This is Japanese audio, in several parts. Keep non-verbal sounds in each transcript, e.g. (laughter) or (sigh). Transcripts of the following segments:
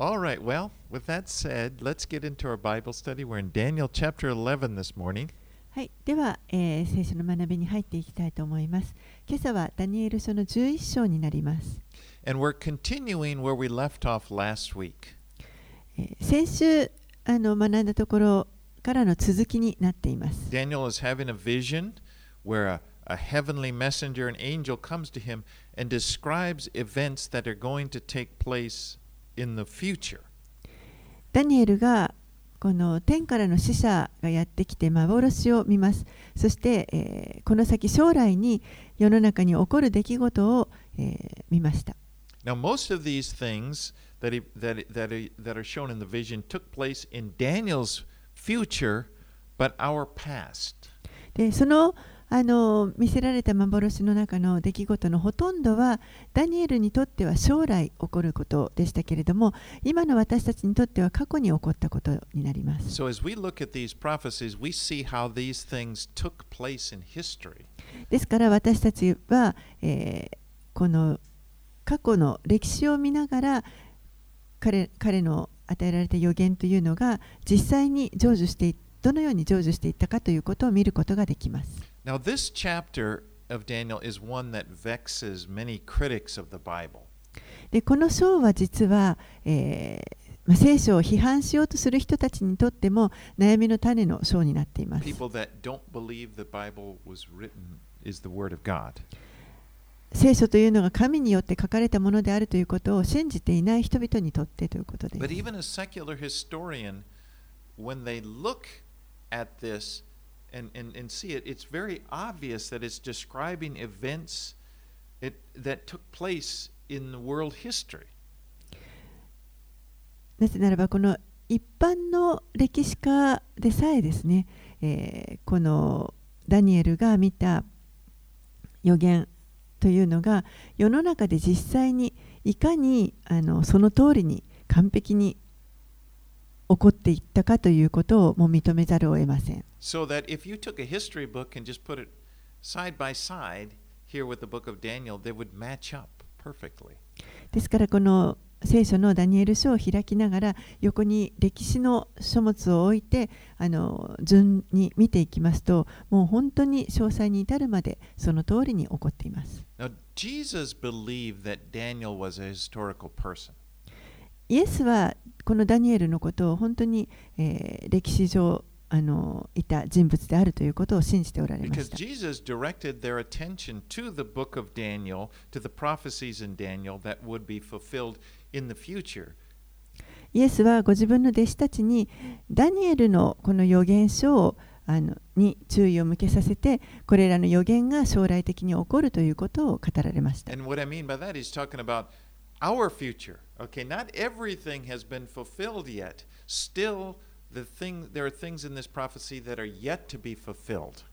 All right, well, with that said, let's get into our Bible study. We're in Daniel chapter 11 this morning. はい、では、えー聖書の学びに入っていきたいと思います。今朝はダニエル書の11章になります。 And we're continuing where we left off last week. えー先週あの学んだところからの続きになっています。 Daniel is having a vision where a, a heavenly messenger, an angel, comes to him and describes events that are going to take place in the future. ダニエルがこの天からの使者がやってきて幻を見ます。そして、えーこの先将来に世の中に起こる出来事を、えー見ました。Now, most of these things that, he, that, that, that are shown in the vision took place in Daniel's future, but our past. でそのあの見せられた幻の中の出来事のほとんどはダニエルにとっては将来起こることでしたけれども今の私たちにとっては過去に起こったことになります。ですから私たちは、えーこの過去の歴史を見ながら彼彼の与えられた予言というのが実際に成就していどのように成就していったかということを見ることができます。Now, this chapter of Daniel is one that vexes many critics of the Bible. でこの章は実は、えーまあ、聖書を批判しようとする人たちにとっても悩みの種の章になっています。People that don't believe the Bible was written is the Word of God. 聖書というのが神によって書かれたものであるということを信じていない人々にとってということです But。even a secular historian, when they look at this and, and, and see it, it's very obvious that it's describing events it, that took place in the world history. なぜならばこの一般の歴史家でさえですね、えーこのダニエルが見た予言というのが世の中で実際にいかにあのその通りに完璧に起こっていったかということをもう認めざるを得ません。So that if you took a history book and just put it side by side here with the book of Daniel, they would match up perfectly. ですからこの聖書のダニエル書を開きながら横に歴史の書物を置いてあの順に見ていきますともう本当に詳細に至るまでその通りに起こっています。Now, Jesus believed that Daniel was a historical person. イエスはこのダニエルのことを本当に、えー歴史上あのいた人物であるということを信じておられました。イエス様はご自分の弟子たちにダニエルのこの予言書をあのに注意を向けさせて、これらの予言が将来的に起こるということを語られました。Our future. Okay, not everything has been fulfilled yet. Still, the thing there are things in this prophecy that are yet to be fulfilled.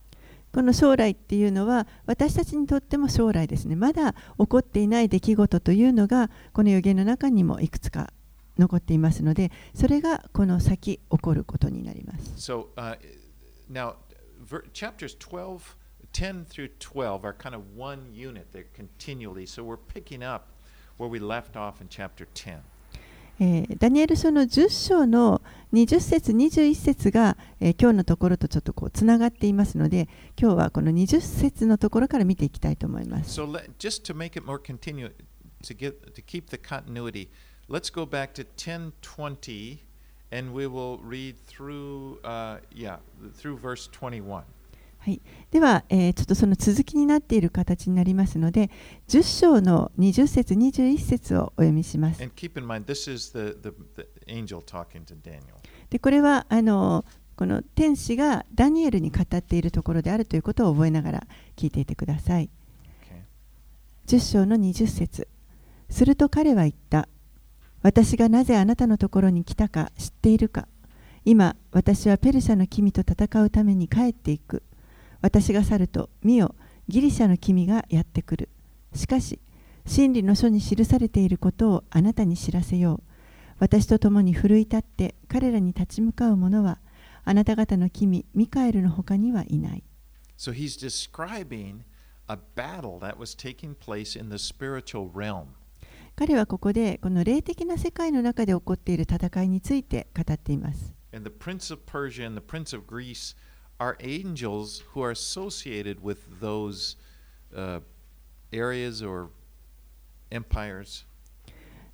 この将来っていうのは私たちにとっても将来ですねまだ起こっていない出来事というのがこの予言の中にもいくつか残っていますのでそれがこの先起こることになります。 So uh, now, ver- chapters 12, 10 through 12 are kind of one unit. They're continually. So we're picking up where we left off in chapter 10. えーダニエル書の10章の20節21節が、えー今日のところとちょっとこうつながっていますので今日はこの20節のところから見ていきたいと思います。So let, just to make it more continue, to get to keep the continuity, let's go back to 1020, and we will read through, uh, yeah, through verse 21. はい、では、えーちょっとその続きになっている形になりますので10章の20節21節をお読みします。Mind, the, the. でこれはあのこの天使がダニエルに語っているところであるということを覚えながら聞いていてください。Okay. 10章の20節すると彼は言った。私がなぜあなたのところに来たか知っているか今、私はペルシャの君と戦うために帰っていく。私が去ると、見よ、ギリシャの君がやってくる。しかし、真理の書に記されていることをあなたに知らせよう。私と共に奮い立って彼らに立ち向かう者は、あなた方の君、ミカエルの他にはいない。So he's describing a battle that was taking place in the spiritual realm. 彼はここでこの霊的な世界の中で起こっている戦いについて語っています。And the prince of Persia and the prince of Greece our angels who are associated with those uh, areas or empires.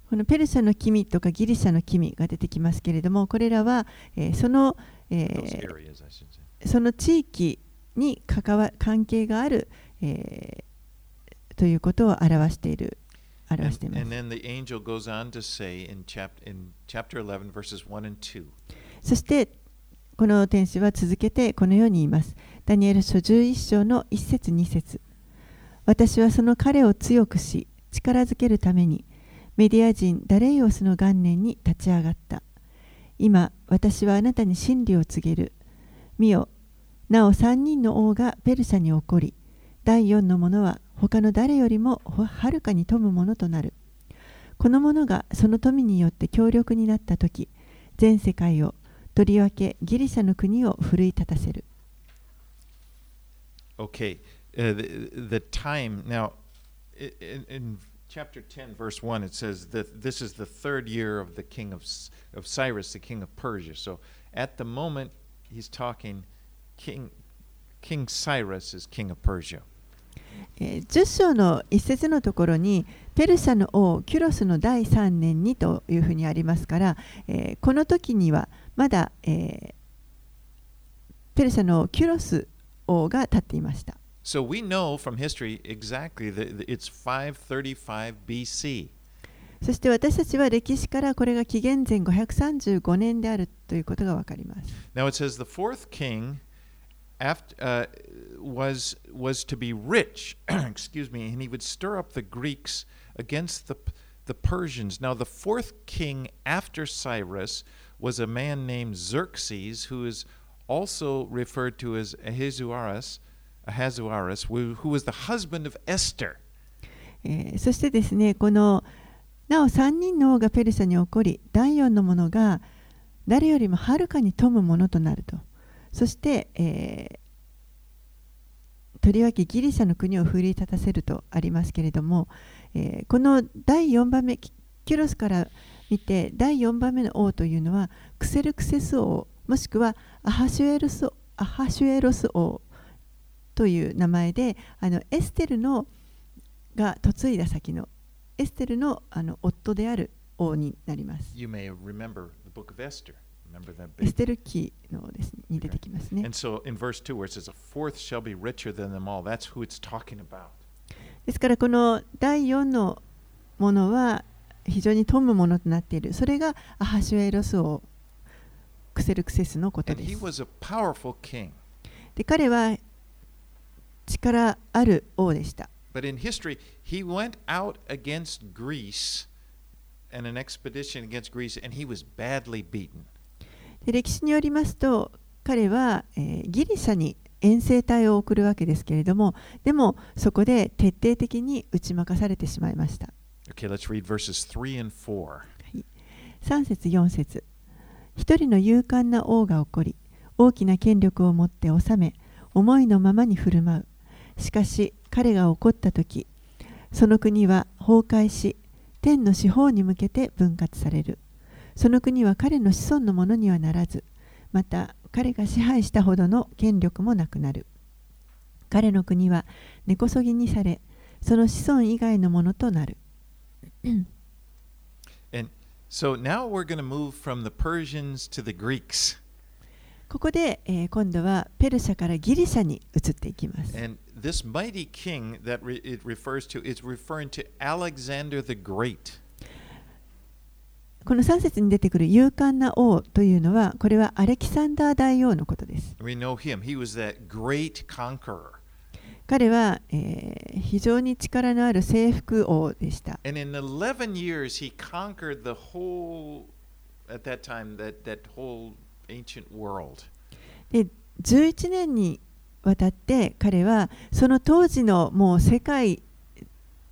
このペルシャの君とかギリシャの君が出てきますけれども、これらは、えーそ,のえー、その地域に関,わ関係がある、えー、ということを表している。表しています。そして、この天使は続けてこのように言います。ダニエル書11章の1節2節私はその彼を強くし力づけるためにメディア人ダレイオスの元年に立ち上がった。今私はあなたに真理を告げる。見よ、なお3人の王がペルシャに起こり、第4の者は他の誰よりもはるかに富むものとなる。この者がその富によって強力になったとき、全世界をとりわけギリシャの国を奮い立たせる。Okay, uh, the, the time now in, in chapter 10, verse 1, it says that this is the third year of the king of, of Cyrus, the king of Persia. So at the moment he's talking, King, king Cyrus is king of Persia. えー10章の一節のところにペルシャの王キュロスの第3年にというふうにありますから、えーこの時にはまだ、えーペルシャのキュロス王が立っていました。So we know from history exactly that it's 535 BC. そして私たちは歴史からこれが紀元前535年であるということがわかります。Now it says the fourth king after, uh, was was to be rich, excuse me, and he would stir up the Greeks against the the Persians. Now the fourth king after Cyrus was a man named Xerxes, who is also referred to as Ahasuerus, Ahasuerus, who, who was the husband of Esther. えーそしてですねこのなお3人の王がペルシャに起こり第4の者が誰よりもはるかに富むものとなるとそして、えーとりわけギリシャの国を奮い立たせるとありますけれども、えーこの第4番目キュロスから見て第4番目の王というのはクセルクセス王もしくはアハシュエロスアハシュエロス王という名前であのエステルのが嫁いだ先のエステルのあの夫である王になります。You may remember the book of Esther. Remember that エステル記のです、ね、に出てきますね And。so in verse 2, where it says, A fourth shall be richer than them all, that's who it's talking about. ですからこの第4のものは非常に富むものとなっている。それがアハシュエロス王クセルクセスのことです。で彼は力ある王でした。歴史によりますと、彼は、えー、ギリシャに遠征隊を送るわけですけれども、でもそこで徹底的に打ち負かされてしまいました。3 and 4. 3節4節。一人の勇敢な王が起こり大きな権力を持って治め思いのままに振る舞う。しかし彼が起こった時その国は崩壊し天の四方に向けて分割される。その国は彼の子孫のものにはならずまた彼が支配したほどの権力もなくなる。彼の国は根こそぎにされその子孫以外のものとなる。And so now we're going to move from the Persians to the Greeks. ここで、えー今度はペルシャからギリシャに移っていきます。And this mighty king that re- it refers to is referring to Alexander the Great. この3節に出てくる勇敢な王というのは、これはアレキサンダー大王のことです。We know him. He was that great conqueror. 彼は、非常に力のある征服王でした。十一11年にわたって彼はその当時の世界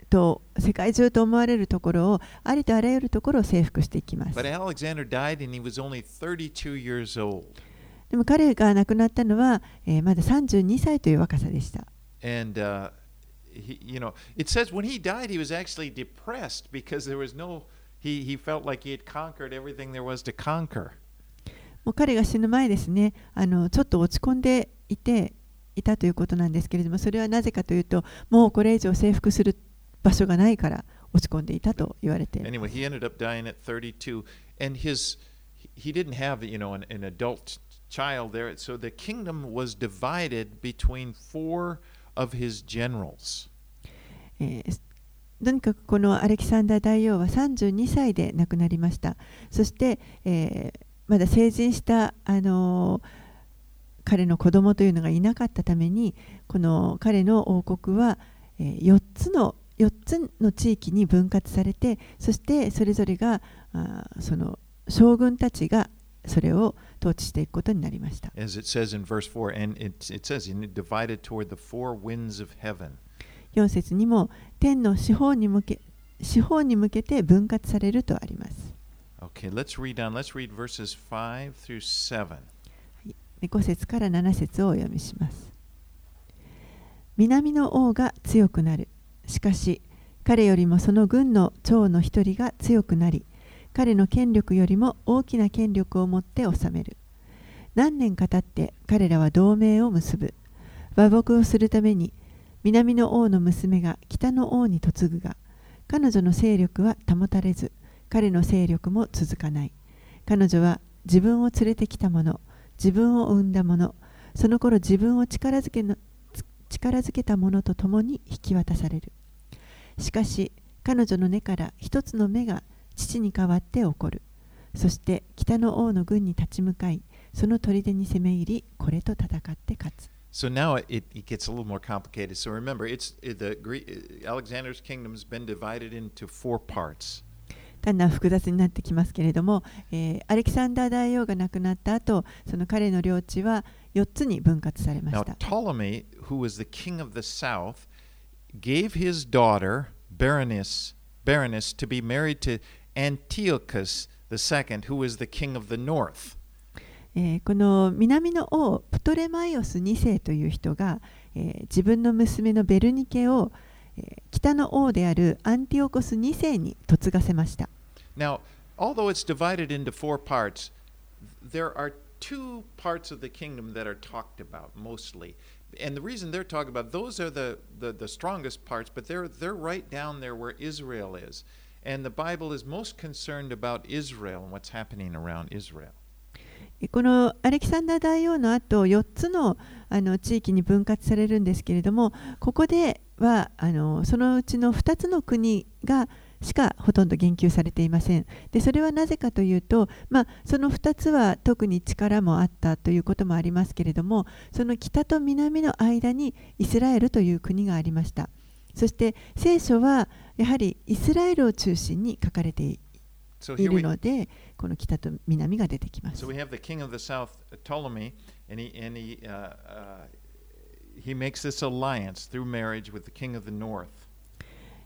世界中と思われるところをありとあらゆるところを征服していきます。でも彼が亡くなったのは、まだ32歳という若さでした。And uh, he, you know, it says when he died, he was actually depressed because there was no, he, he felt like he had conquered everything there was to conquer. もう彼が死ぬ前ですねあのちょっと落ち込んでいていたということなんですけれどもそれはなぜかというともうこれ以上征服する場所がないから落ち込んでいたと言われて Anyway, he ended up dying at 32, and his, he didn't have, you know, an, an adult child there, so the kingdom was divided between four Of his generals. とにかくこのアレキサンダー大王は32歳で亡くなりましたそして、えーまだ成人した、あのー彼の子供というのがいなかったためにこの彼の王国は、えー4つの4つの地域に分割されてそしてそれぞれがあその将軍たちがそれを統治していくことになりました。4節にも天の四法に向け四方に向けて分割されるとあります。5節から7節をお読みします。南の王が強くなる。しかし、彼よりもその軍の長の一人が強くなり、彼の権力よりも大きな権力を持って治める。何年か経って彼らは同盟を結ぶ。和睦をするために、南の王の娘が北の王に嫁ぐが、彼女の勢力は保たれず、彼の勢力も続かない。彼女は自分を連れてきた者、自分を生んだ者、その頃自分を力づけの力づけた者と共に引き渡される。しかし、彼女の根から一つの目が父に代わって起こる。そして北の王の軍に立ち向かい、その砦に攻め入り、これと戦って勝つ。So now it, it gets a little more complicated. So remember, it's it- the Greek, Alexander's kingdom has been divided into four parts. だんだん複雑になってきますけれども、えーアレキサンダー大王が亡くなった後その彼の領地は4つに分割されまし Now た。Ptolemy, who was the king of the south, gave his daughter Berenice, Berenice to be married to Antiochus II, who was the king of the north. えーこの南の王プトレマイオス2世という人が、えー自分の娘のベルニケを、えー北の王であるアンティオコス2世に嫁がせました。Now, although it's divided into four parts, there are two parts of the kingdom that are talked about mostly. And the reason they're talked about, those are the, the, the strongest parts, but they're, they're right down there where Israel is. And the Bible is most concerned about Israel and what's happening around Israel. このアレキサンダー大王の後4つのあの地域に分割されるんですけれどもここではあのそのうちの2つの国がしかほとんど言及されていませんでそれはなぜかというと、まあ、その2つは特に力もあったということもありますけれどもその北と南の間にイスラエルという国がありましたそして聖書はやはりイスラエルを中心に書かれているのでこの北と南が出てきます so we have the king of the south, Ptolemy, and he, and he, uh, uh, he makes this alliance through marriage with the king of the north.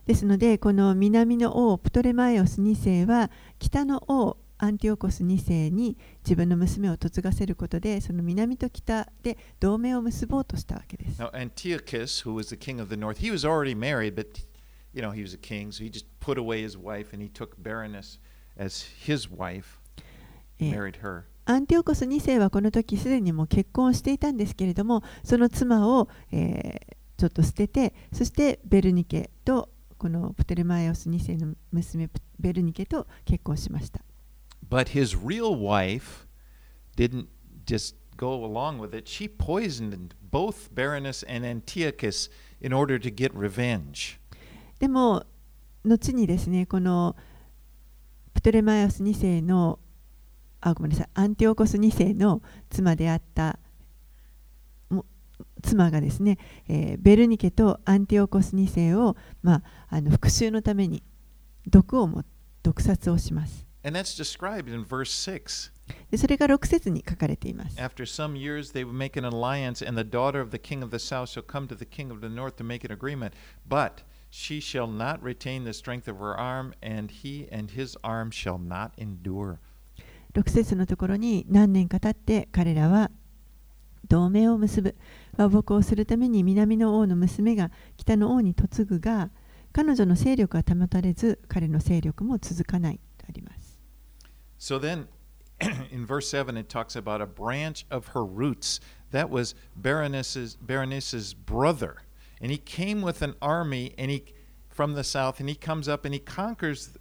ですのでこの南の王プトレマイオス2世は北の王アンティオコス2世に自分の娘を嫁がせることでその南と北で同盟を結ぼうとしたわけです。Now, Antiochus, who was the king of the north, he was already married, but you know he was a king, so he just put away his wife and he took Berenice as his wife, えー married her. アンティオコス2世はこの時すでにもう結婚していたんですけれどもその妻を、えーちょっと捨ててそしてベルニケとこのプテレマイオス2世の娘プベルニケと結婚しました。But his real wife didn't just go along with it. She poisoned both Berenice and Antiochus in order to get revenge. でも後にですねこのプトレマイオス2世のあごめんなさいアンティオコス2世の妻であった妻がですね、えーベルニケとアンティオコス2世を、まあ、あの復讐のために毒をも毒殺をします。And that's described in verse 6. でそれが6節に書かれています。After some years, they would make an alliance, and the daughter of the king of the south shall come to the king of the north to make an agreement. But she shall not retain the strength of her arm, and he and his arm shall not endure. 6節のところに何年か経って彼らは同盟を結ぶ和睦をするために南の王の娘が北の王に嫁ぐが彼女の勢力は保たれず彼の勢力も続かないとあります So then, (clears throat) in verse 7, it talks about a branch of her roots. That was Berenice's, Berenice's brother. And he came with an army and he from the south, and he comes up and he conquers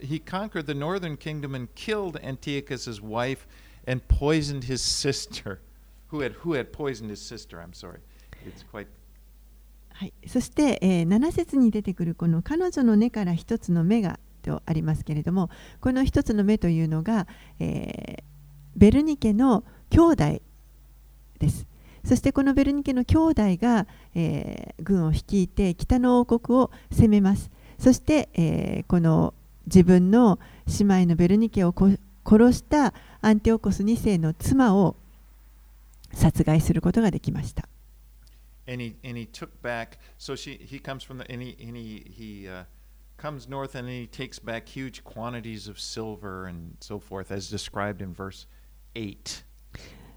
he conquered the northern kingdom and killed Antiochus's wife and poisoned his sister. (laughs) Who had who had poisoned his sister? I'm sorry. It's quite はい、そして、えー7節に出てくるこの彼女の根から一つの芽が とありますけれどもこの一つの芽というのが、えーベルニケの兄弟です。そしてこのベルニケの兄弟が、えー軍を率いて北の王国を攻めます。そして、えーこの自分の姉妹のベルニケを殺したアンテオコス2世の妻を殺害することができました。And he and he took back so she he comes from the and he and he, he uh,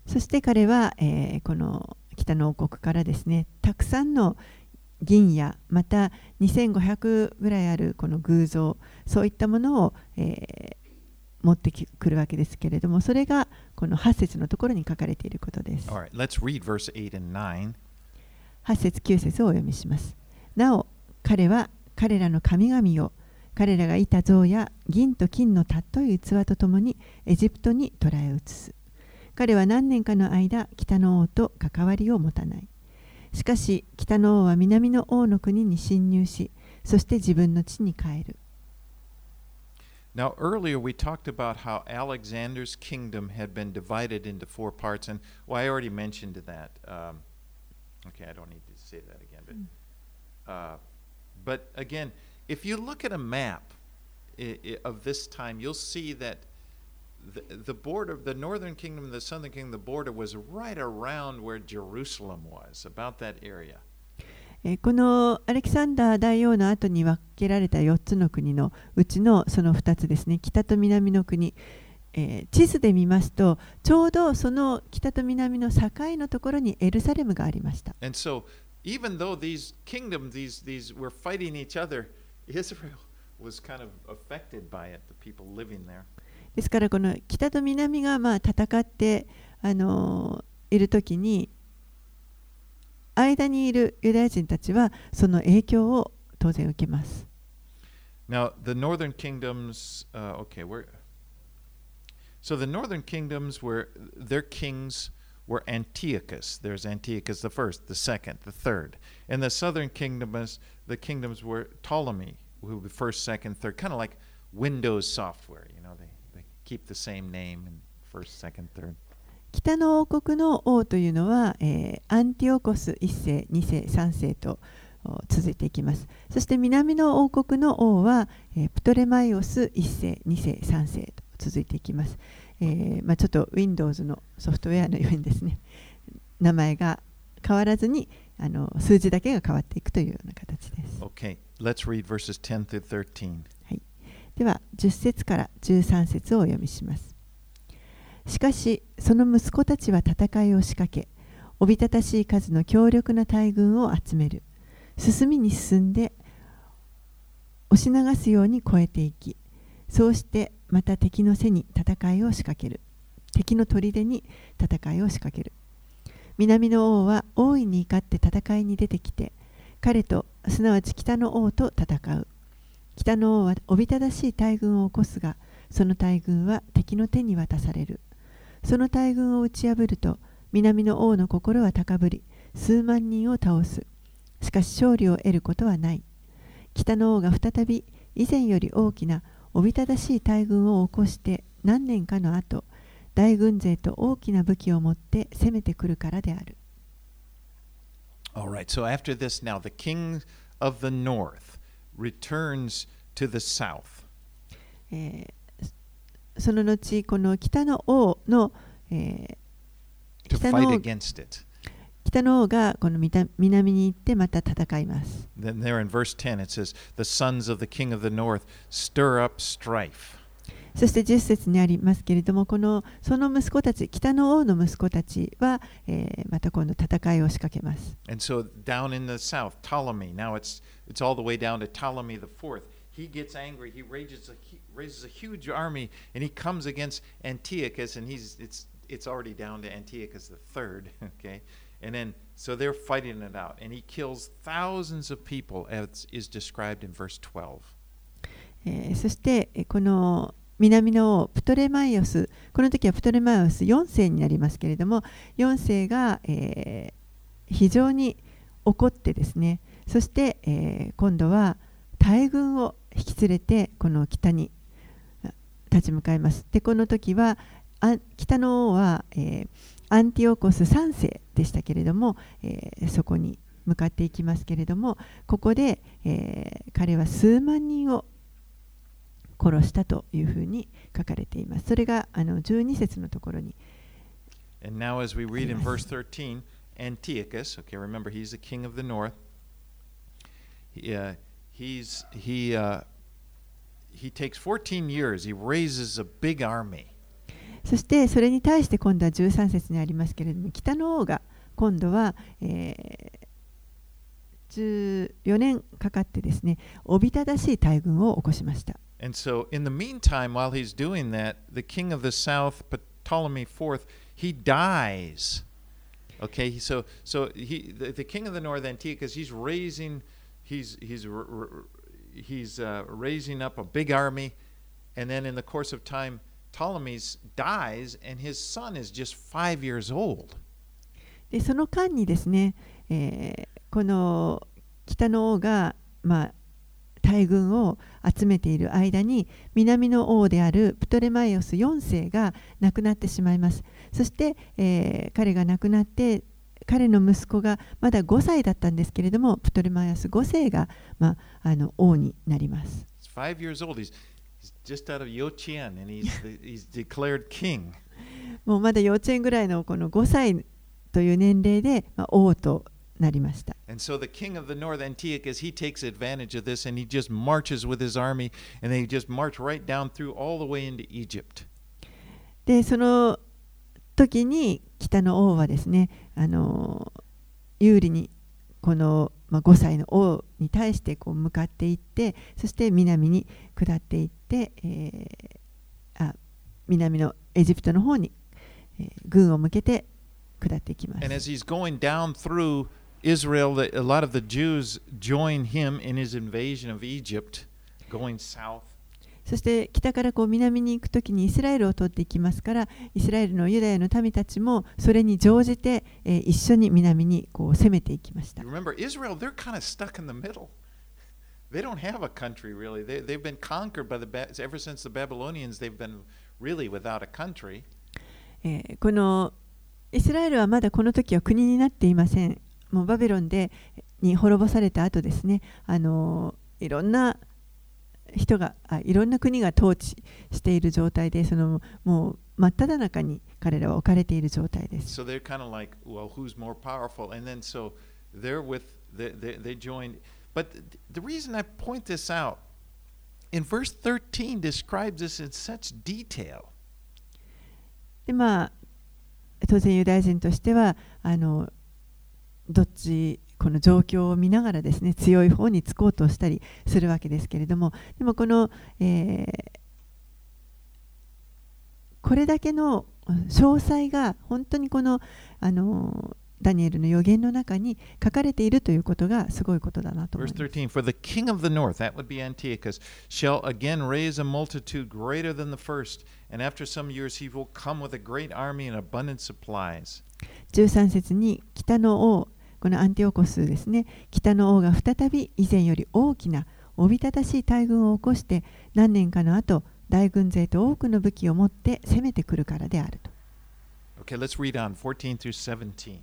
そして彼は、え、この北の王国からですねたくさんの銀やまた2500ぐらいあるこの偶像そういったものを、え、持ってくるわけですけれどもそれがこの8節のところに書かれていることです。8節9節をお読みします。なお彼は彼らの神々を彼らがいた像や銀と金の尊い器とともにエジプトに捕らえ移す。彼は何年かの間北の王と関わりを持たない。しかし北の王は南の王の国に侵入し、そして自分の地に帰る。now earlier we talked about how alexander's kingdom had been divided into four parts and well i already mentioned that um, okay i don't need to say that again but uh, but again if you look at a map of this time you'll see that the, the border the northern kingdom and the southern kingdom the border was right around where jerusalem was about that area えーこのアレキサンダー大王の後に分けられた4つの国のうちのその2つですね北と南の国、えー地図で見ますとちょうどその北と南の境のところにエルサレムがありました And so, even though these kingdoms, these these were fighting each other, (laughs) Israel was kind of affected by it. The people living there. ですからこの北と南がまあ戦って、あのーいる時に間にいるユダヤ人たちはその影響を当然受けます。 Now, the northern kingdoms. Uh, okay, where? So the northern kingdoms were their kings were Antiochus. There's Antiochus the first, the second, the third, and the southern kingdoms. The kingdoms were Ptolemy, who were the first, second, third, kind of like Windows software. You know, they they keep the same name in first, second, third. 北の王国の王というのは、えーアンティオコス1世、2世、3世と続いていきます。そして南の王国の王は、えープトレマイオス1世、2世、3世と続いていきます。えーまあ、ちょっと Windows のソフトウェアのようにですね、名前が変わらずにあの数字だけが変わっていくというような形です。Okay, let's read verses 10 through 13. では10節から13節をお読みしますしかしその息子たちは戦いを仕掛けおびただしい数の強力な大軍を集める進みに進んで押し流すように越えていきそうしてまた敵の背に戦いを仕掛ける。敵の砦に戦いを仕掛ける。南の王は大いに怒って戦いに出てきて彼とすなわち北の王と戦う。北の王はおびただしい大軍を起こすがその大軍は敵の手に渡される。その大軍を打ち破ると南の王の心は高ぶり数万人を倒す。しかし勝利を得ることはない。北の王が再び以前より大きなおびただしい大軍を起こして何年かの後大軍勢と大きな武器を持って攻めてくるからである All right, so after this, now the king of the north returns to the south. えーその後この北の王の、えー to 北 fight の王 against it. 北の王がこの南南に行ってまた戦います。Then there in verse 10 it says, The sons of the king of the north stir up strife. そして10節にありますけれども、このその息子たち、北の王の息子たちは、えー、また今度戦いを仕掛けます。And so down in the south, Ptolemy, now it's, it's all the way down to Ptolemy the fourth. He gets angry, he raises a, he raises a huge army, and he comes against Antiochus, and he's, it's, it's already down to Antiochus the third, okay? And then, so they're fighting it out, and he kills thousands of people, as is described in verse 12. えー、そしてこの南の王プトレマイオスこの時はプトレマイオス4世になりますけれども4世が、えー、非常に怒ってですねそして、えー、今度は大軍を引き連れてこの北に立ち向かいますでこの時はあ北の王は、えー、アンティオコス3世でしたけれども、えー、そこに向かっていきますけれどもここで、えー、彼は数万人を殺したというふうに書かれています。それがあの12節のところに。And now, as we read in verse 13, Antiochus, okay, remember he's the king of the north. He, uh, he's, he, uh, he takes 14 years, he raises a big army. そしてそれに対して今度は13節にありますけれども、北の王が今度は、えー、14年かかってですね、おびただしい大軍を起こしました。And so, in the meantime, while he's doing that, the king of the south, Ptolemy IV, he dies. Okay, so so he the, the king of the north, Antiochus, he's raising, he's he's he's uh, raising up a big army, and then in the course of time, Ptolemy dies, and his son is just five years old. でその間にですね、えー、この北の王が、まあ、大軍を集めている間に南の王であるプトレマイオス4世が亡くなってしまいます。そして、えー、彼が亡くなって彼の息子がまだ5歳だったんですけれどもプトレマイオス5世が、まあ、あの王になります just out of 幼稚園 and he's declared king (laughs) もうまだ幼稚園ぐらいのこの5歳という年齢で王となりました。でその時に北の王はですね、あの有利にこのまあ、5歳の王に対してこう向かっていって、そして南に下っていって、えー、あ南のエジプトの方に、えー、軍を向けて下っていきます。And as he's going down through Israel, a lot of the Jews join him in his invasion of Egypt, going south. そして北からこう南に行くときにイスラエルを通っていきますからイスラエルのユダヤの民たちもそれに乗じて、えー、一緒に南にこう攻めていきました。Remember, Israel, they're kind of stuck in the middle. They don't have a country really. They, they've been conquered by the ever since the Babylonians. They've been really without a country. えー、このイスラエルはまだこの時は国になっていません。もうバビロンでに滅ぼされた後ですねあのいろんな人があいろんな国が統治している状態でそのもう真っ只中に彼らは置かれている状態です。So kind of like, well, so、with, they, they, they out, でまあ当然ユダヤ人としてはあのどっちこの状況を見ながらですね強い方につこうとしたりするわけですけれどもでもこの、えー、これだけの詳細が本当にこのあのダニエルの予言の中に書かれているということがすごいことだなと思います。13 For the king of the north, that would be Antiochus, shall again raise a multitude greater than the first, and after some years he will come with a great army and abundant supplies. 13節に北の王このアンティオコスですね北の王が再び以前より大きなおびただしい大軍を起こして何年かの後大軍勢と多くの武器を持って攻めてくるからであると。Okay, let's read on 14 through 17.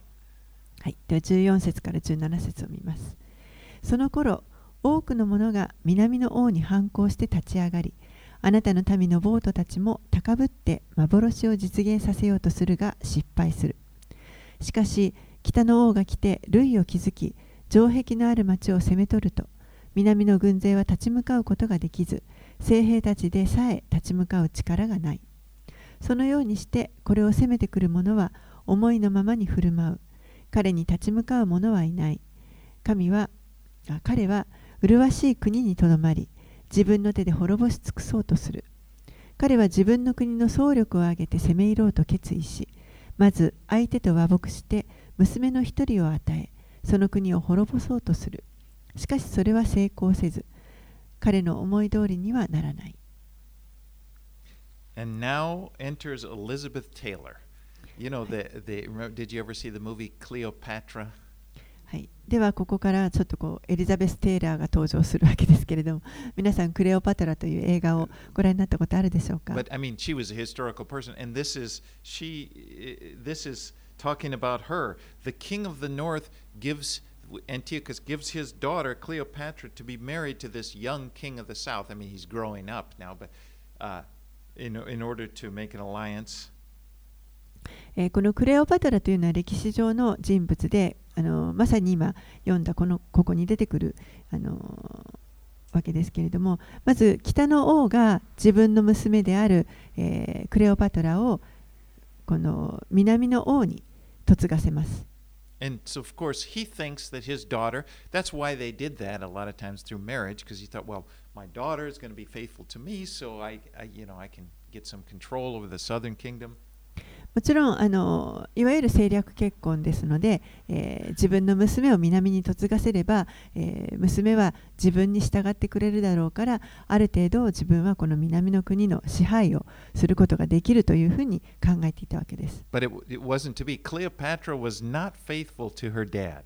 はい、では14節から17節を見ます。その頃多くの者が南の王に反抗して立ち上がりあなたの民のボートたちも高ぶって幻を実現させようとするが失敗する。しかし北の王が来て類を築き城壁のある町を攻め取ると南の軍勢は立ち向かうことができず精兵たちでさえ立ち向かう力がない。そのようにしてこれを攻めてくる者は思いのままに振る舞う。彼に立ち向かう者はいない。神はあ彼は麗しい国にとどまり自分の手で滅ぼし尽くそうとする。彼は自分の国の総力を挙げて攻め入ろうと決意しまず相手と和睦して娘の一人を与え、その国を滅ぼそうとする。しかしそれは成功せず、彼の思い通りにはならない。はい、ではここからちょっとこうエリザベス・テイラーが登場するわけですけれども皆さん「クレオパトラ」という映画をご覧になったことあるでしょうか？Talking about her. The king of the north gives Antiochus gives his daughter Cleopatra to be married to this young king of the south. I mean, he's growing up now, but uh, in in order to make an alliance. えーこのクレオパトラというのは歴史上の人物であのまさに今読んだこのここに出てくるあのわけですけれどもまず北の王が自分の娘である、えークレオパトラをこの南の王に嫁がせます。 And so, of course, he thinks that his daughter, that's why they did that a lot of times through marriage, because he thought, well, my daughter is going to be faithful to me, so I, I, you know, I can get some control over the southern kingdom. もちろんあのいわゆる政略結婚ですので、えー自分の娘を南に嫁がせれば、えー娘は自分に従ってくれるだろうからある程度自分はこの南の国の支配をすることができるというふうに考えていたわけです。But it, it wasn't to be. Cleopatra was not faithful to her dad.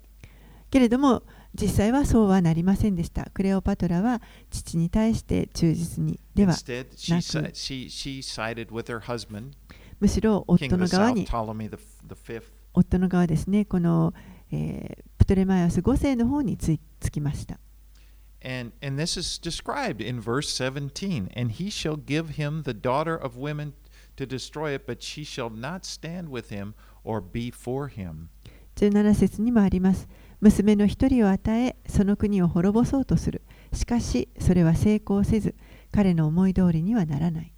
けれども実際はそうはなりませんでした。クレオパトラは父に対して忠実にでは Instead, she, not si- good. she, she sided with her husband, むしろ夫の側に.夫の側ですねこの、えープトレマイアス5世の方についつきました。And, and this is described in verse 17. And he shall give him the daughter of women to destroy it, but she shall not stand with him or be for him. 17節にもあります。娘の一人を与え、その国を滅ぼそうとする。しかし、それは成功せず、彼の思い通りにはならない。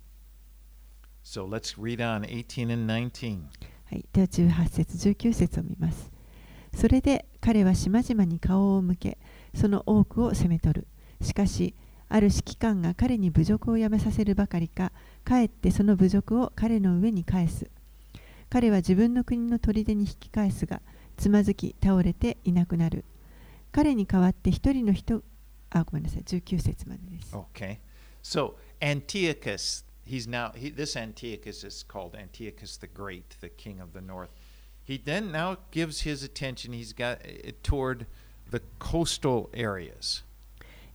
So let's read on 18 and 19. はい、では18節、19節を見ます。それで彼は島々に顔を向け、その多くを攻め取る。しかし、ある指揮官が彼に侮辱をやめさせるばかりか、かえってその侮辱を彼の上に返す。彼は自分の国の砦に引き返すが、つまずき倒れていなくなる。彼に代わって一人の人、あ、ごめんなさい、19節までです。Okay. So Antiochus, he's now, he, this Antiochus is called Antiochus the Great, the king of the north. He then now gives his attention, he's got it toward the coastal areas.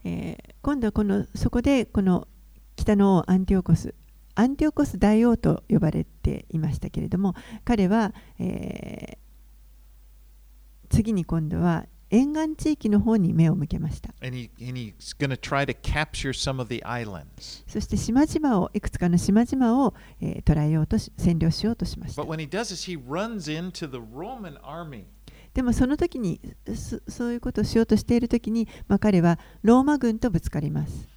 えー今度はこのそこでこの北のアンティオコスアンティオコス大王と呼ばれていましたけれども彼は、えー次に今度は沿岸地域の方に目を向けました。そして島々を、いくつかの島々を、えー、捉えようと占領しようとしました。でもその時にそ、そういうことをしようとしている時に、まあ、彼はローマ軍とぶつかります。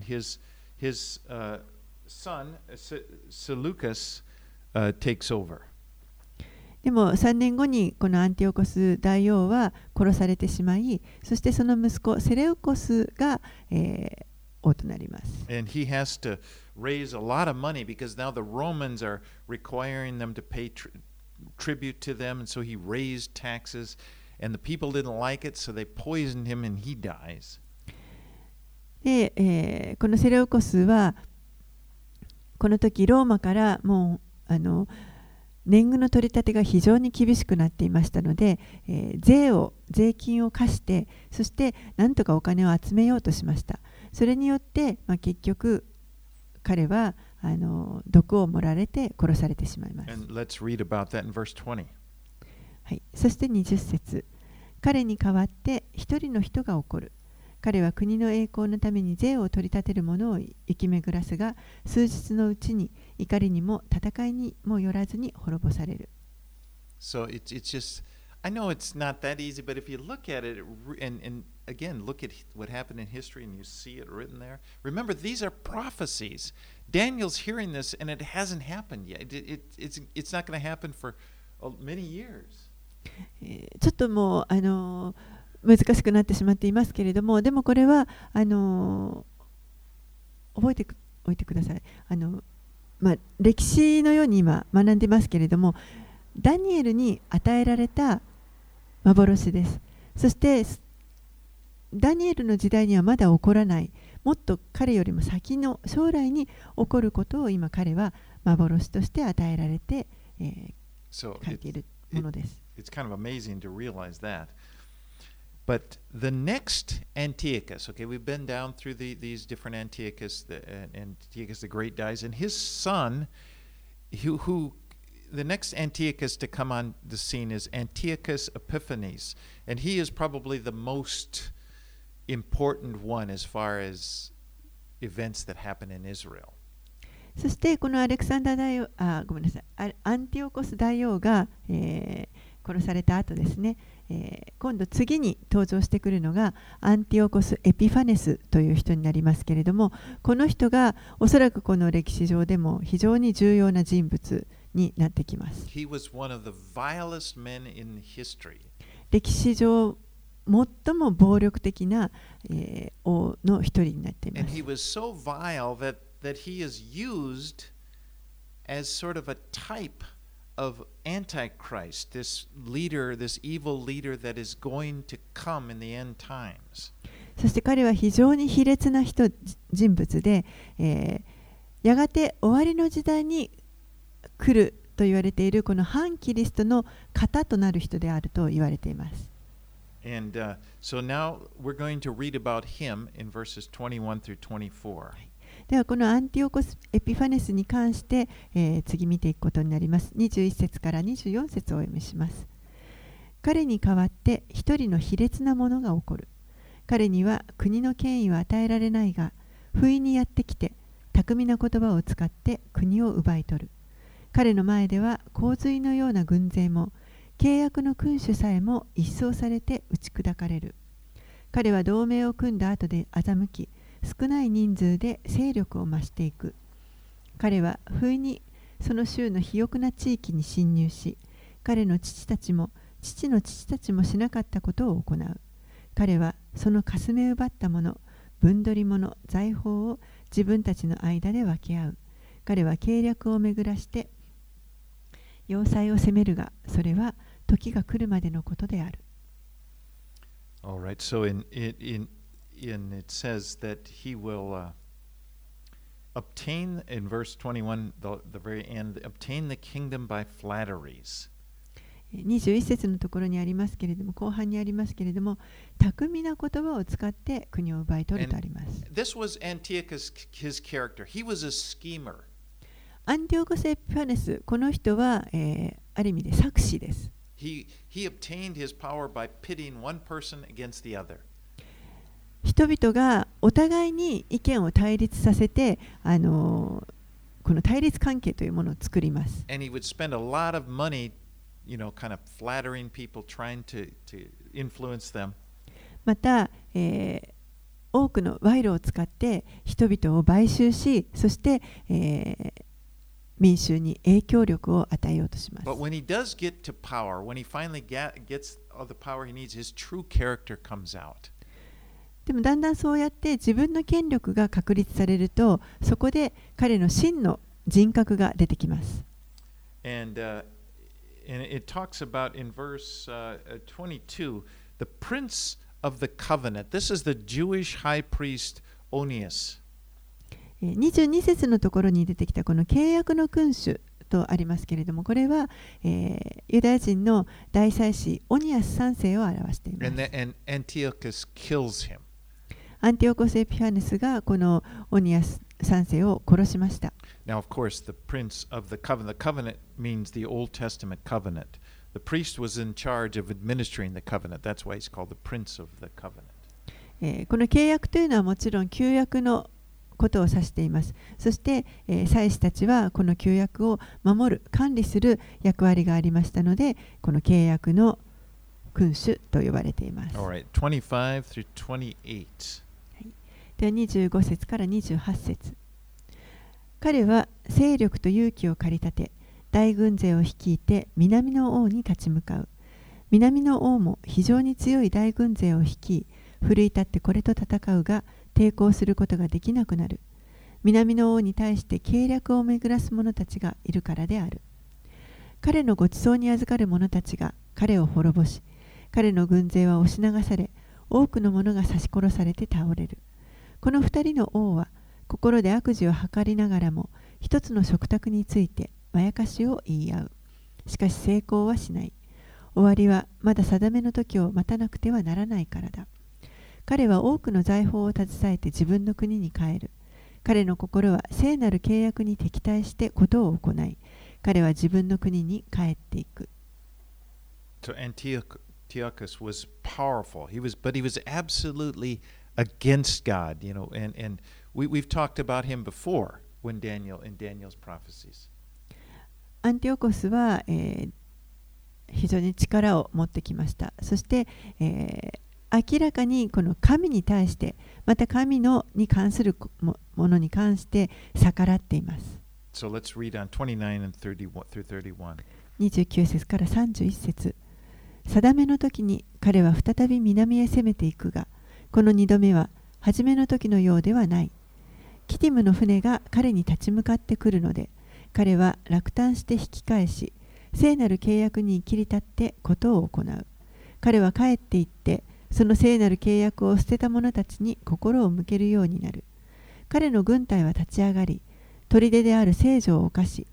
His, his, uh, son, Seleucus, uh, takes over. でも3年後にこのアンティオコス大王は殺されてしまいそしてその息子セレウコスが、えー王となります And he has to raise a lot of money because now the Romans are requiring them to pay tri- tribute to them. And so he raised taxes, and the people didn't like it, so they poisoned him, and he dies. で、えーこのセレウコスはこの時ローマからもうあの年貢の取り立てが非常に厳しくなっていましたので、えー税を税金を課してそしてなんとかお金を集めようとしました。それによって、まあ、結局彼はあの毒を盛られて殺されてしまいます。And let's read about that in verse 20. はい、そして20節。彼に代わって一人の人が起こる彼は国の栄光のために税を取り立てる者を生き巡らすが数日のうちに怒りにも戦いにもよらずに滅ぼされる So it's, it's just, I know it's not that easy, but if you look at it, and, and again look at what happened in history and you see it written there? Remember, these are prophecies. Daniel's hearing this and it hasn't happened yet. It, it, it's, it's not going to happen for uh, many years. えーちょっともうあのー難しくなってしまっていますけれどもでもこれはあのー覚えてくおいてください。あの、まあ、歴史のように今学んでますけれどもダニエルに与えられた幻です。そしてすダニエルの時代にはまだ起こらないもっと彼よりも先の将来に起こることを今彼は幻として与えられて、え So ー書い it, ているものです。it's kind But the next Antiochus, okay, we've been down through the, these different Antiochus, the, uh, Antiochus the Great dies, and his son, who, who the next Antiochus to come on the scene is Antiochus Epiphanes, and he is probably the most important one as far as events that happen in Israel. そしてこのアレクサンダー大王あごめんなさいアアンティオコス大王が、えー殺された後ですね、 えー今度次に登場してくるのがアンティオコス・エピファネスという人になりますけれどもこの人がおそらくこの歴史上でも非常に重要な人物になってきます。歴史上最も暴力的な、えー王の一人になっていま And す he。was so of Antichrist, this leader, this evil leader that is going to come in the end times. そして彼は非常に卑劣な人人物で、えーやがて終わりの時代に来ると言われているこの反キリストの型となる人であると言われています。And uh, so now we're going to read about him in verses 21 through 24. ではこのアンティオコス・エピファネスに関して、えー次見ていくことになります。21節から24節をお読みします。彼に代わって一人の卑劣なものが起こる。彼には国の権威は与えられないが、不意にやってきて、巧みな言葉を使って国を奪い取る。彼の前では洪水のような軍勢も、契約の君主さえも一掃されて打ち砕かれる。彼は同盟を組んだ後で欺き、少ない人数で勢力を増していく。彼は不意にその州の肥沃な地域に侵入し彼の父たちも父の父たちもしなかったことを行う。彼はそのかすめ奪ったもの分取り物財宝を自分たちの間で分け合う。彼は計略を巡らして要塞を攻めるがそれは時が来るまでのことである。Alright, so in, in, in, in it says that he will uh, obtain, in verse 21, the, the very end, obtain the kingdom by flatteries. 21節のところにありますけれども後半にありますけれども巧みな言葉を使って国を奪い取るとあります This was Antiochus, his character. He was a schemer. アンティオコス・エピファネスこの人は、えーある意味で作詞です He, he obtained his power by pitting one person against the other. 人々がお互いに意見を対立させて、あの、この対立関係というものを作ります。また、えー、多くの賄賂を使って人々を買収し、そして、えー、民衆に影響力を与えようとします。でもだんだんそうやって自分の権力が確立されるとそこで彼の真の人格が出てきます。And, uh, and it talks about in verse uh, uh, 22 the prince of the covenant. This is the Jewish high priest Onias. えー22節のところに出てきたこの契約の君主とありますけれどもこれは、えーユダヤ人の大祭司オニアス3世を表していま And, す。the, and Antiochus kills him. アンティオコス・エピファネスがこのオニアス3世を殺しました。Now, of course, the prince of the covenant, the covenant means the Old Testament covenant. The priest was in charge of administering the covenant. That's why he's called the prince of the covenant. えーこの契約というのはもちろん旧約のことを指しています。そして、えー祭司たちはこの旧約を守る、管理する役割がありましたので、この契約の君主と呼ばれています。All right, 25 through 28. で25節から28節。彼は勢力と勇気を駆り立て大軍勢を率いて南の王に立ち向かう。南の王も非常に強い大軍勢を率い奮い立ってこれと戦うが抵抗することができなくなる。南の王に対して計略を巡らす者たちがいるからである。彼のごちそうに預かる者たちが彼を滅ぼし彼の軍勢は押し流され多くの者が刺し殺されて倒れる。この二人の王は心で悪事を図りながらも一つの食卓についてまやかしを言い合う。しかし成功はしない。終わりはまだ定めの時を待たなくてはならないからだ。彼は多くの財宝を携えて自分の国に帰る。彼の心は聖なる契約に敵対してことを行い彼は自分の国に帰っていく。So Antiochus was powerful. He was, but he was absolutely アンティオコスは、非常に力を持ってきました。そして、明らかにこの神に対して、また神のに関するも,のに関して逆らっています。So、29節から31節定めの時に彼は再び南へ攻めていくが、この2度目は初めの時のようではない。キティムの船が彼に立ち向かってくるので彼は落胆して引き返し聖なる契約に切り立ってことを行う。彼は帰っていってその聖なる契約を捨てた者たちに心を向けるようになる。彼の軍隊は立ち上がり砦である聖女を犯し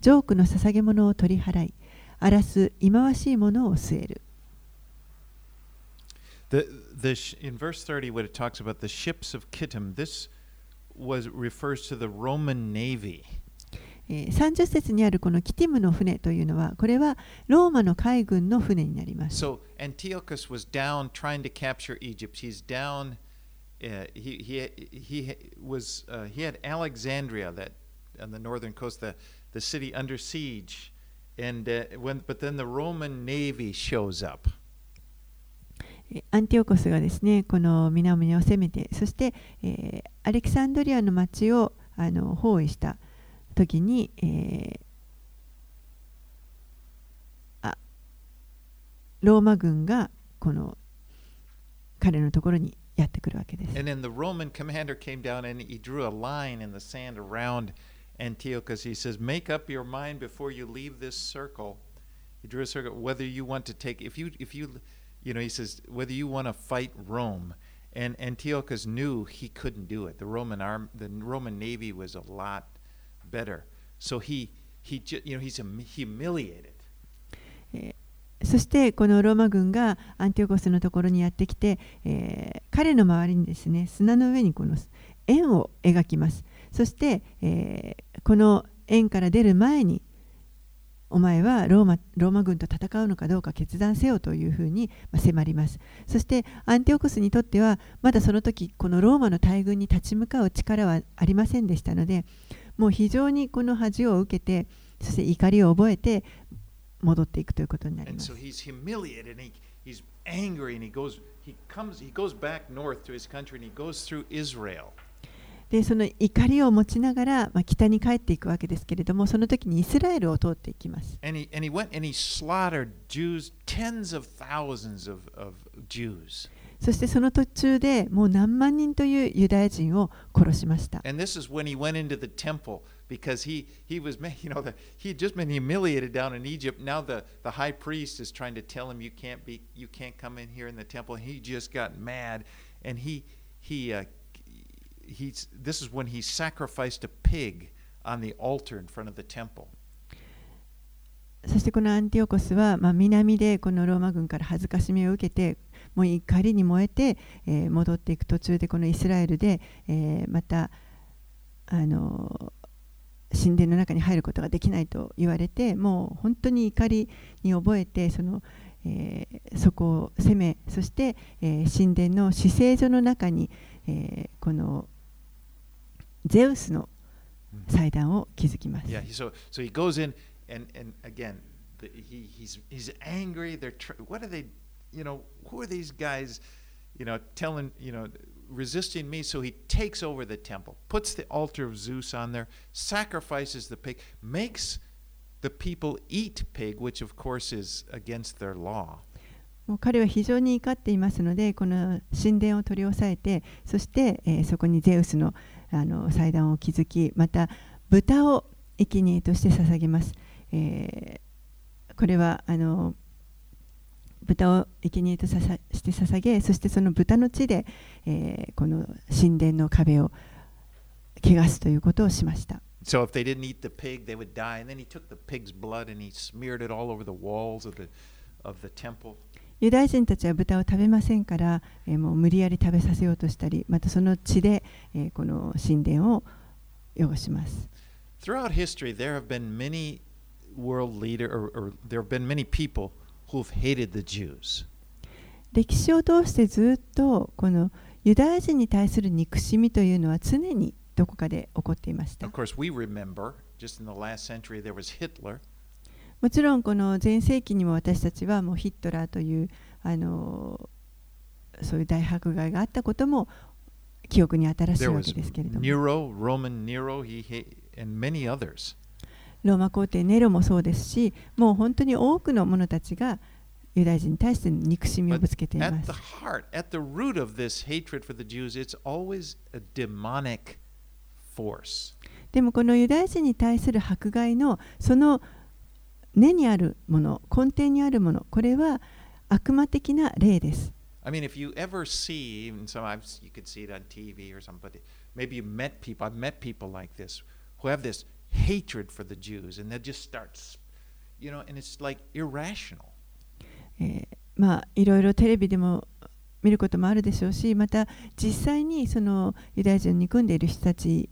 ジョークの捧げ物を取り払い荒らす忌まわしいものを据える。sh- in verse 30, when it talks about the ships of Kittim, this was refers to the Roman navy. えー30節にあるこのキティムの船というのはこれはローマの海軍の船になります So Antiochus was down trying to capture Egypt. He's down. Uh, he he he was uh, he had Alexandria that on the northern coast, the the city under siege, and uh, when but then the Roman navy shows up. アンティオコスがですねこの南を攻めてそして、えーアレキサンドリアの町をあの包囲した時に、えーあローマ軍がこの彼のところにやってくるわけです。And then the Roman commander came down and he drew a line in the sand around Antiochus. He says, "Make up your mind before you leave this circle." He drew a circle whether you want to take if you if you you know he says whether you want to fight Rome. And Antiochus knew he couldn't do it. The Roman arm the Roman navy was a lot better. So he he ju- you know he's hum- humiliated. そしてこのローマ軍がアンティオコスのところにやってきて、えー彼の周りにですね砂の上にこの円を描きますそして、えーこの円から出る前にお前はローマローマ軍と戦うのかどうか決断せよというふうに迫りますそしてアンティオコスにとってはまだその時このローマの大軍に立ち向かう力はありませんでしたのでもう非常にこの恥を受けてそして怒りを覚えて戻っていくということになります。でその怒りを持ちながら、まあ、北に帰っていくわけですけれどもその時にイスラエルを通っていきます。And he and he went and he slaughtered Jews, tens of thousands of, of Jews. そしてその途中でもう何万人というユダヤ人を殺しました。And this is when he went into the temple because he he was you know the, he had just been humiliated down in Egypt. Now the, the high priest is trying to tell him you can't be you can't come in here in the temple. He just got mad and he he uh, he's this is when he sacrificed a pig on the altar in front of the temple. そしてこのアンティオコスは、まあ、南でこのローマ軍から恥ずかしみを受けてもう怒りに燃えて、えー戻っていく途中でこのイスラエルで、えーまたあの神殿の中に入ることができないと言われてもう本当に怒りに覚えてその、えーそこを攻めそして、えー神殿の至聖所の中に、えーこのゼウスの祭壇を築きます。Yeah, so so he goes in and and again the, he he's he's angry. They're tr- what are they you know, who are these guys, you know, telling, you know, resisting me? So he takes over the temple, puts the altar of Zeus on there, sacrifices the pig, makes the people eat pig, which of course is against their law. もう彼は非常に怒っていますので、この神殿を取り押さえて、そして、えーそこにゼウスのあの祭壇を築き、また豚を生贄として捧げます。えーこれはあの豚を生贄とささして捧げ、そしてその豚の血で、えーこの神殿の壁を汚すということをしました。So if they didn't eat the pig, they would die. And then he took the pig's blood and he smeared it all over the walls of the of the temple. ユダヤ人たちは豚を食べませんから、えーもう無理やり食べさせようとしたり、またその血で、えーこの神殿を汚します。Throughout history, there have been many world leader or, or there have been many people who've hated the Jews. 歴史を通してずっとこのユダヤ人に対する憎しみというのは常にどこかで起こっていました。Of course, we remember just in the last century there was Hitler, もちろんこの前世紀にも私たちはもうヒットラーというあのそういう大迫害があったことも記憶に新しいわけですけれども Nero, Roman Nero, he, he and many others. ローマ皇帝ネロもそうですしもう本当に多くの者たちがユダヤ人に対して憎しみをぶつけていま At す the。heart, at the root of this hatred for the Jews, it's always a demonic force. でもこのユダヤ人に対する迫害のその根にあるもの根底にあるものこれは悪魔的な霊です。I mean, if you ever see, even some, I've, you could see it on TV or but maybe you met people, I've met people like this who have this hatred for the Jews and they just start, you know, and it's like irrational. えーまあいろいろテレビでも見ることもあるでしょうしまた実際にそのユダヤ人を憎んでいる人たち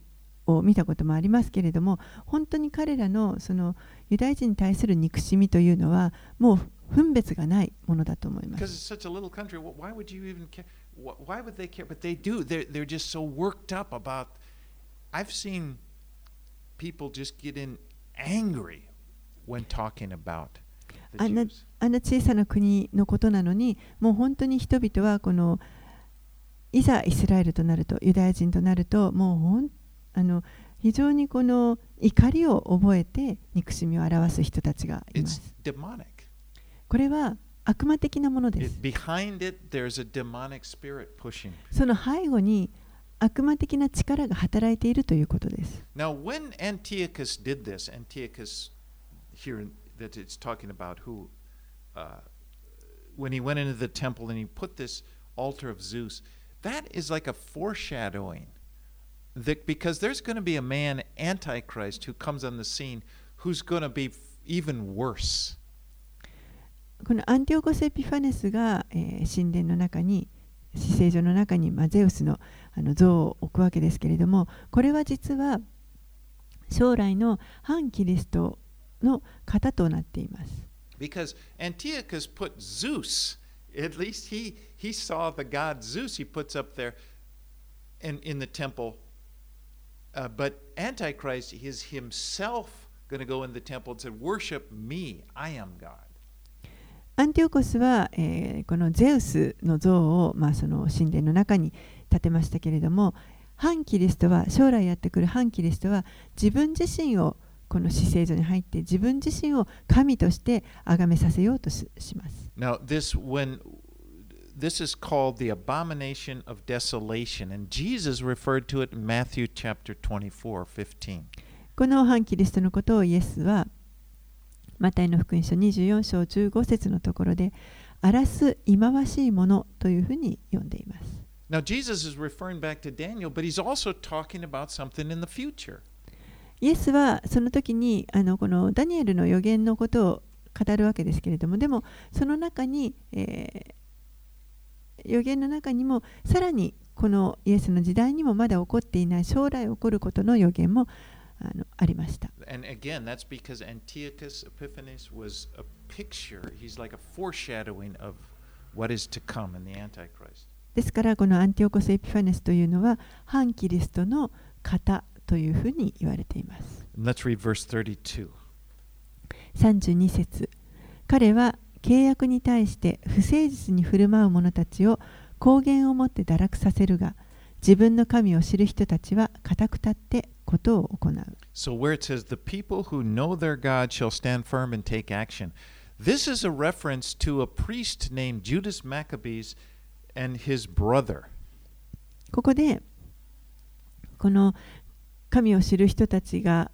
を見たこともありますけれども本当に彼らのそのユダヤ人に対する憎しみというのはもう分別がないものだと思います。why would they care? But they do. They're, they're just so worked up about. I've seen people just get in angry when talking about あんな.あんな小さな国のことなのにもう本当に人々はこのいざイスラエルとなるとユダヤ人となるともうほんあの非常にこの怒りを覚えて憎しみを表す人たちがいます。これは悪魔的なもので It, す。it, pushing. その背後に悪魔的な力が働いているということです。Now, when Antiochus did this, Antiochus here that it's talking about who, uh, when he went into the temple and he put this altar of Zeus, that is like a foreshadowing. That because there's going to be a man, Antichrist, who comes on the scene who's going to be f- even worse. このアンティオコス・エピファネスが、えー神殿の中に死聖所の中に、まあ、ゼウスのあの像を置くわけですけれどもこれは実は将来の反キリストの方となっています。 Because Antiochus put Zeus, at least he, he saw the god Zeus he puts up there in, in the temple. Uh, but Antichrist is himself going to go in the temple and say, Worship me, I am God. アンティオコスは、えーこのゼウスの像を、まあ、その神殿の中に建てましたけれども反キリストは将来やってくる反キリストは自分自身をこの死聖所に入って自分自身を神として崇めさせようとしします。Now, this when this is called the abomination of desolation, and Jesus referred to it in Matthew chapter 24, 15. この反キリストのことをイエスはマタイの福音書24章15節のところで荒らす忌まわしいものというふうに読んでいます。Now, Jesus is referring back to Daniel, but he's also talking about something in the future. イエスはその時にあのこのダニエルの予言のことを語るわけですけれどもでもその中に、えー予言の中にもさらにこのイエスの時代にもまだ起こっていない将来起こることの予言もあ,のありました。ですからこのアンティオコス・エピファネスというのは反キリストの型というふうに言われています。32節。彼は契約に対して不誠実に振る舞う者たちを公言をもって堕落させるが自分の神を知る人たちは固く立ってことを行う。So, where it says, the people who know their God shall stand firm and take action, this is a reference to a priest named Judas Maccabees and his brother. ここでこの神を知る人たちが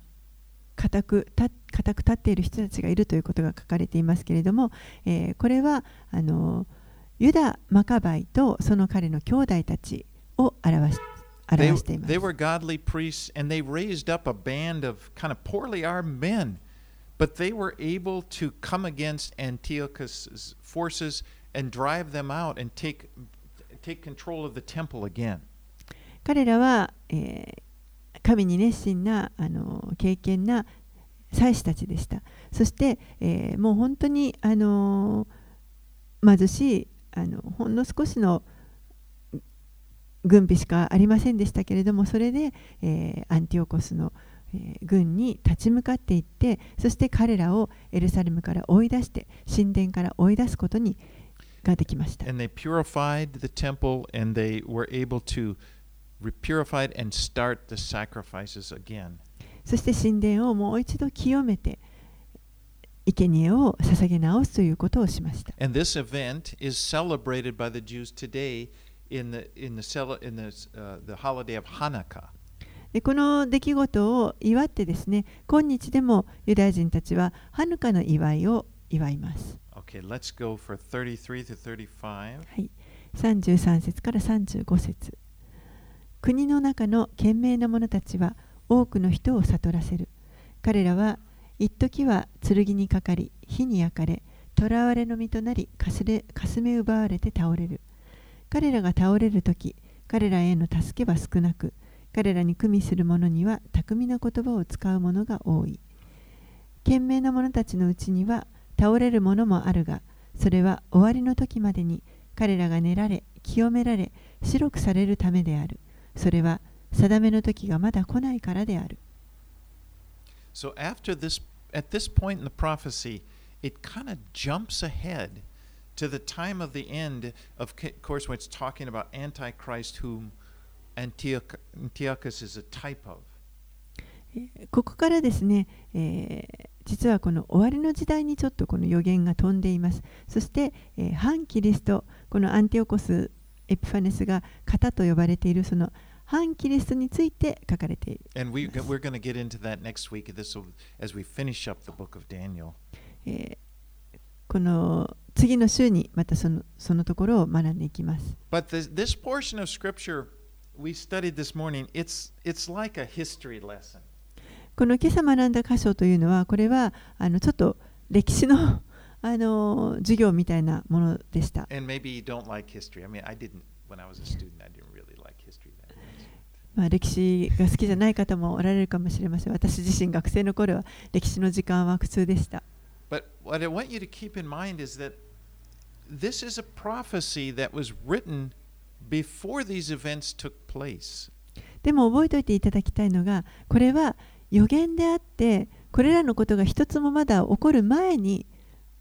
固くた固く立っている人たちがいるということが書かれていますけれども、えーこれはあのユダ・マカバイとその彼の兄弟たちを表し They, 表しています they。were godly priests and they raised up a band of kind of poorly armed men, but they were able to come against Antiochus' forces and drive them out and take, take control of the temple again. 彼らは、えー神に熱心なあの敬虔な祭司たちでした。そして、えーもう本当にあの貧しいあのほんの少しの軍備しかありませんでしたけれどもそれで、えーアンティオコスの、えー軍に立ち向かっていってそして彼らをエルサレムから追い出して神殿から追い出すことにができました。And they purified the temple and they were able to re- purify it and start the sacrifices again. そして神殿をもう一度清めて生贄を捧げ直すということをしました。And this event is celebrated by the Jews today in the in the cele- in the uh, the holiday of Hanukkah. でこの出来事を祝ってですね今日でもユダヤ人たちはハヌカの祝いを祝います。Okay, let's go for 33 to 35. はい、33節から35節国の中の賢明な者たちは多くの人を悟らせる。彼らは一時は剣にかかり火に焼かれ囚われの身となりかすれかすめ奪われて倒れる。彼らが倒れる時彼らへの助けは少なく彼らに組みする者には巧みな言葉を使う者が多い。賢明な者たちのうちには倒れる者もあるがそれは終わりの時までに彼らが練られ清められ白くされるためである。それは定めの時がまだ来ないからである So after this at this point in the prophecy, it kind of jumps ahead to the time of the end of course when it's talking about antichrist whom Antioch, Antiochus is a type of. ここからですね、えー実はこの終わりの時代にちょっとこの予言が飛んでいますそして、えー反キリストこのアンティオコス・エピファネスが型と呼ばれているその反キリストについて書かれている。この次の週にまたその,そのところを学んでいきます。この今朝学んだ箇所というのは、これはあのちょっと歴史の。あの授業みたいなものでした。まあ、歴史が好きじゃない方もおられるかもしれません。私自身学生の頃は歴史の時間は苦痛でした。でも覚えておいていただきたいのが、これは予言であって、これらのことが一つもまだ起こる前に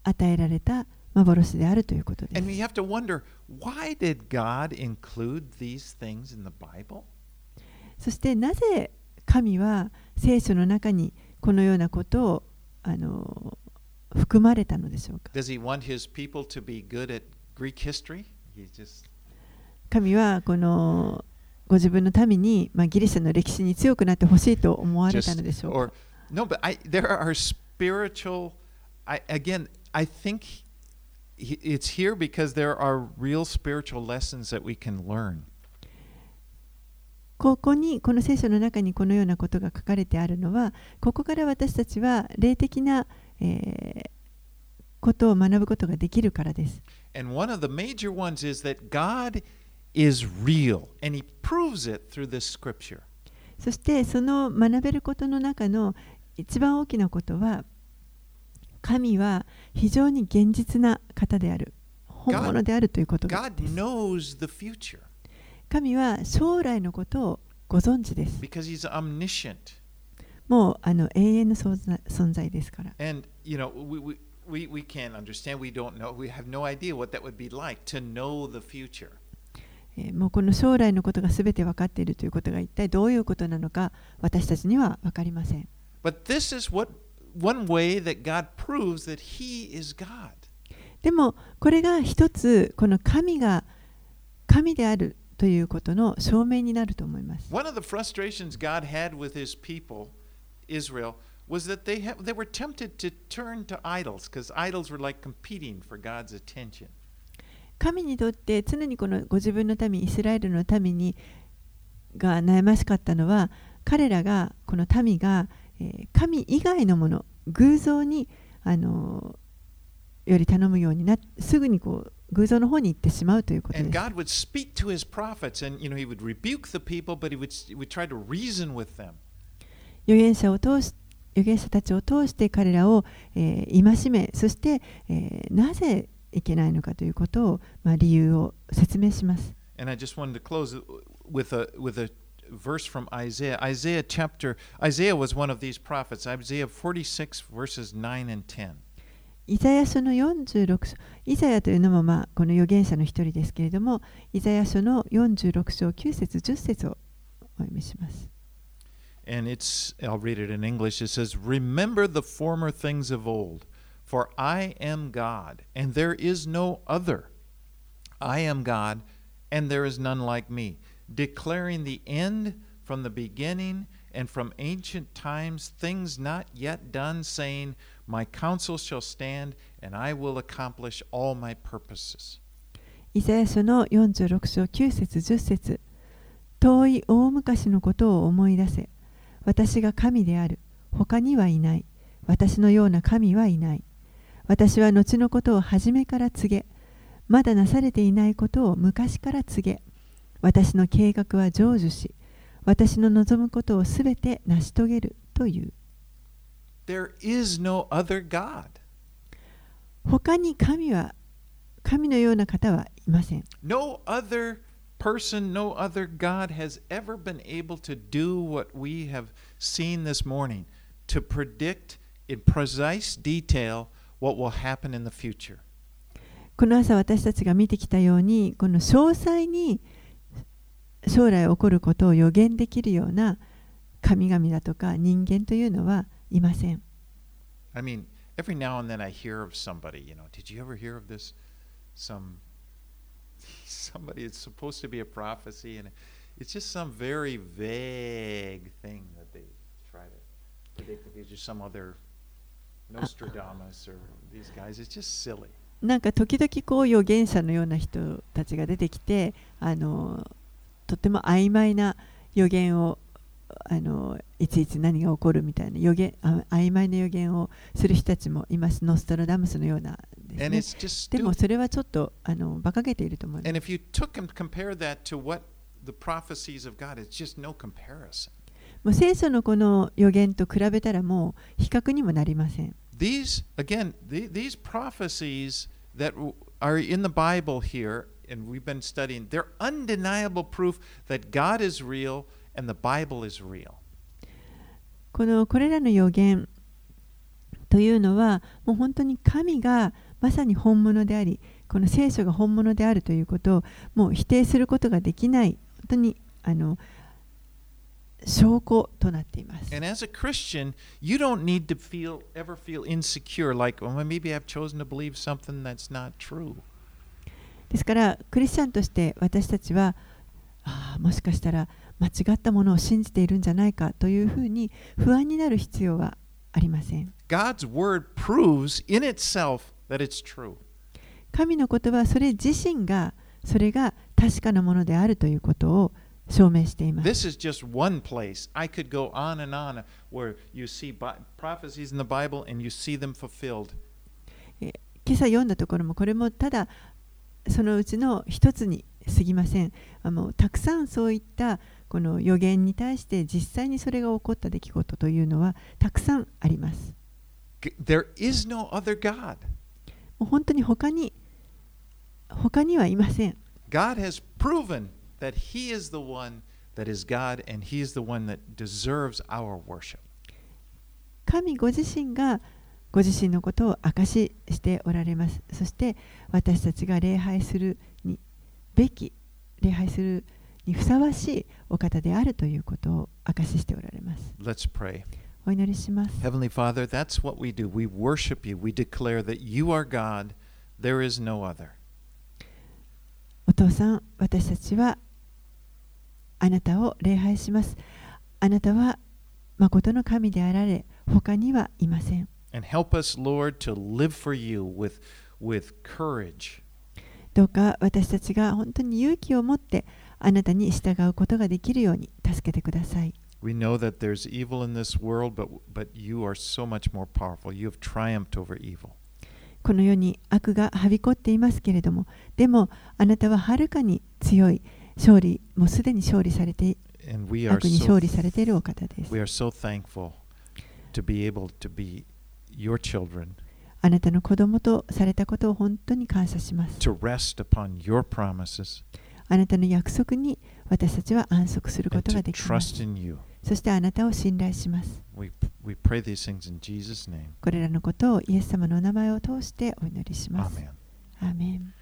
与えられた幻であるということです。Wonder, in そしてなぜ神は聖書の中にこのようなことをあの含まれたのでしょうか？Just... 神はこのご自分のために、まあ、ギリシャの歴史に強くなってほしいと思われたのでしょうか？I think it's here because there are real spiritual lessons that we can learn. ここにこの聖書の中にこのようなことが書かれてあるのはここから私たちは霊的な、え、ことを学ぶことができるからです。そしてその学べることの中の一番大きなことは神は非常に現実な方である本物であるということです神は将来のことをご存知です.もうあの永遠の存在ですから And you know, we, we we, can't understand. We don't know. We have no idea what that would be like to know the future. えーもうこの将来のことが全て分かっているということが一体どういうことなのか私たちには分かりません。But this is what one way that God proves that He is God. でもこれが一つこの神が神であるということの証明になると思います。One of the frustrations God had with His people, Israel, was that they, ha- they were tempted to turn to idols because idols were like competing for God's attention. 神にとって常にこのご自分の民イスラエルの民にが悩ましかったのは彼らがこの民が、神以外のもの偶像にあのより頼むようになすぐにこう偶像の方に行ってしまうということです。預言者を通し預言者たちを通して彼らを、えー、戒めそして、えー、なぜいけないのかということを、まあ、理由を説明します。verse from Isaiah. Isaiah chapter Isaiah was one of these prophets. Isaiah 46 verses 9 and 10. イザヤ書の46章、イザヤというのも、まあ、この預言者の一人ですけれども、イザヤ書の46章9節10節をお読みします。 And it's I'll read it in English. It says, "Remember the former things of old, for I am God, and there is no other. I am God, and there is none like me, Declaring the end from the beginning and from ancient times things not yet done, saying, My counsel shall stand, and I will accomplish all my purposes." イザヤ書の46章9節10節遠い大昔のことを思い出せ。私が神である。他にはいない。私のような神はいない。私は後のことを初めから告げ、まだなされていないことを昔から告げ、私の計画は成就し、私の望むことをすべて成し遂げるという。There is no other God. 他に神は、神のような方はいません。No other person, no other God has ever been able to do what we have seen this morning to predict in precise detail what will happen in the future. この朝私たちが見てきたようにこの詳細に将来起こることを予言できるような神々だとか人間というのはいません。I mean, every now and then I hear of somebody, you know, did you ever hear of this? Some somebody it's supposed to be a prophecy and it's just some very vague thing that they try to predict the future, some other Nostradamus or these guys. It's just silly. なんか時々こう預言者のような人たちが出てきてあのとても曖昧な予言をあのいちいち何が起こるみたいな予言曖昧な予言をする人たちもいますノストラダムスのようなで,でもそれはちょっとあの馬鹿げていると思います。もう聖書のこの予言と比べたらもう比較にもなりません。These, again, these prophecies that are in the Bible here and we've been studying, they're undeniable proof that God is real and the Bible is real. このこれらの予言というのはもう本当に神がまさに本物でありこの聖書が本物であるということをもう否定することができない本当にあの証拠となっています。And as a Christian, you don't need to feel ever feel insecure, like, well, maybe I've chosen to believe something that's not true. ですからクリスチャンとして私たちはああもしかしたら間違ったものを信じているんじゃないかというふうに不安になる必要はありません。God's word proves in itself that it's true. 神の言葉はそれ自身がそれが確かなものであるということを証明しています。This is just one place. I could go on and on where you see prophecies in the Bible and you see them fulfilled. 今朝読んだところもこれもただそのうちの一つに過ぎません。あのたくさんそういったこの予言に対して実際にそれが起こった出来事というのはたくさんあります。There is no other God. もう本当に他に他にはいません。God has proven that He is the one that is God and He is the one that deserves our worship. 神ご自身がご自身のことを証ししておられます。そして私たちが礼拝するにべき、礼拝するにふさわしいお方であるということを証ししておられます。Let's pray. お祈りします。Heavenly Father, that's what we do. We worship you. We declare that you are God. There is no other. お父さん、私たちはあなたを礼拝します。あなたは誠の神であられ、他にはいません。And help us, Lord, to live for you with, with courage. どうか私たちが本当に勇気を持ってあなたに従うことができるように助けてください。We know that there's evil in this world, but, but you are so much more powerful. You have triumphed over evil. この世に悪がはびこっていますけれども、でもあなたははるかに強い勝利、もうすでに勝利されて、悪に勝利されているお方です we。are so thankful to be able to be your children, あなたの子供とされたことを本当に感謝します。to rest upon your promises, あなたの約束に私たちは安息することができます。trust in you. そしてあなたを信頼します。We, we pray these things in Jesus' name. これらのことをイエス様のお名前を通してお祈りします。アーメン